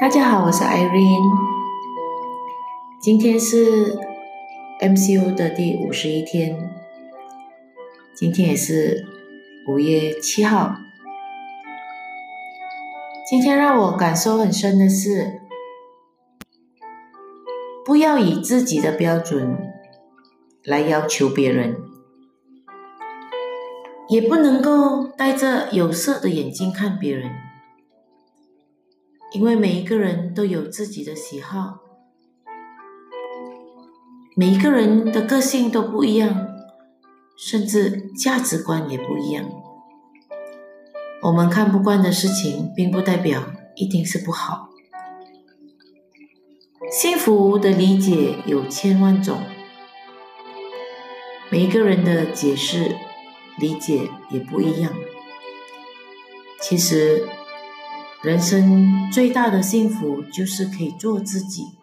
大家好，我是 Irene。今天是 MCU 的第五十一天，今天也是五月七号。今天让我感受很深的是，不要以自己的标准来要求别人，也不能够戴着有色的眼睛看别人。因为每一个人都有自己的喜好，每一个人的个性都不一样，甚至价值观也不一样。我们看不惯的事情，并不代表一定是不好。幸福的理解有千万种，每一个人的解释、理解也不一样。其实。人生最大的幸福就是可以做自己，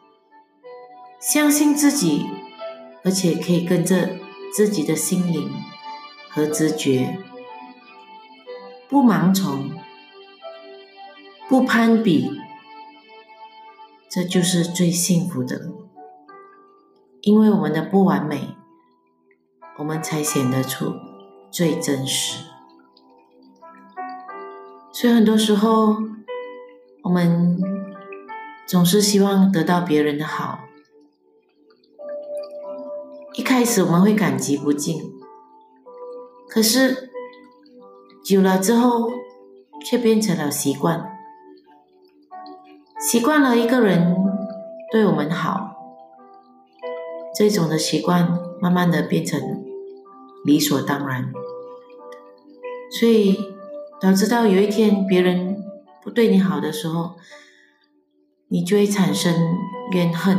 相信自己，而且可以跟着自己的心灵和直觉，不盲从，不攀比，这就是最幸福的。因为我们的不完美，我们才显得出最真实。所以很多时候。我们总是希望得到别人的好，一开始我们会感激不尽，可是久了之后却变成了习惯，习惯了一个人对我们好，这种的习惯慢慢的变成理所当然，所以导致到有一天别人。不对你好的时候，你就会产生怨恨。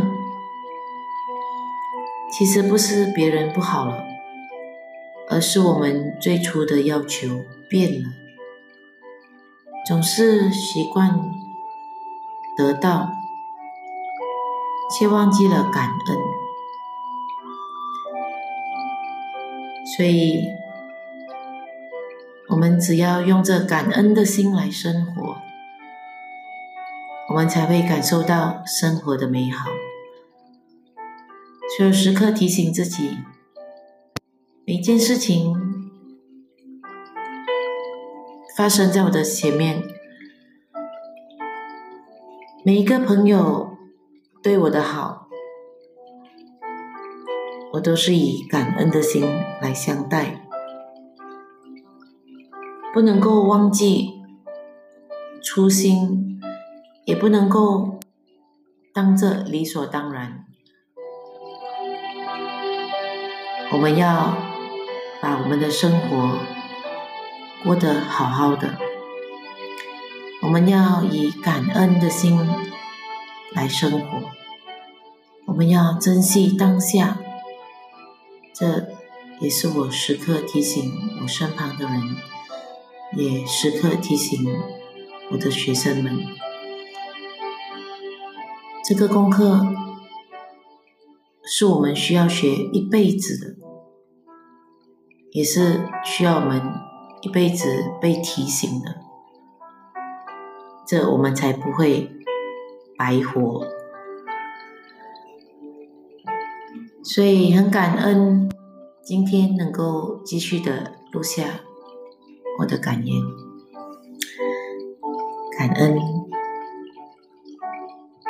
其实不是别人不好了，而是我们最初的要求变了，总是习惯得到，却忘记了感恩。所以，我们只要用这感恩的心来生活。我们才会感受到生活的美好，所以时刻提醒自己，每件事情发生在我的前面，每一个朋友对我的好，我都是以感恩的心来相待，不能够忘记初心。也不能够当这理所当然。我们要把我们的生活过得好好的，我们要以感恩的心来生活，我们要珍惜当下。这也是我时刻提醒我身旁的人，也时刻提醒我的学生们。这个功课是我们需要学一辈子的，也是需要我们一辈子被提醒的，这我们才不会白活。所以很感恩今天能够继续的录下我的感言，感恩。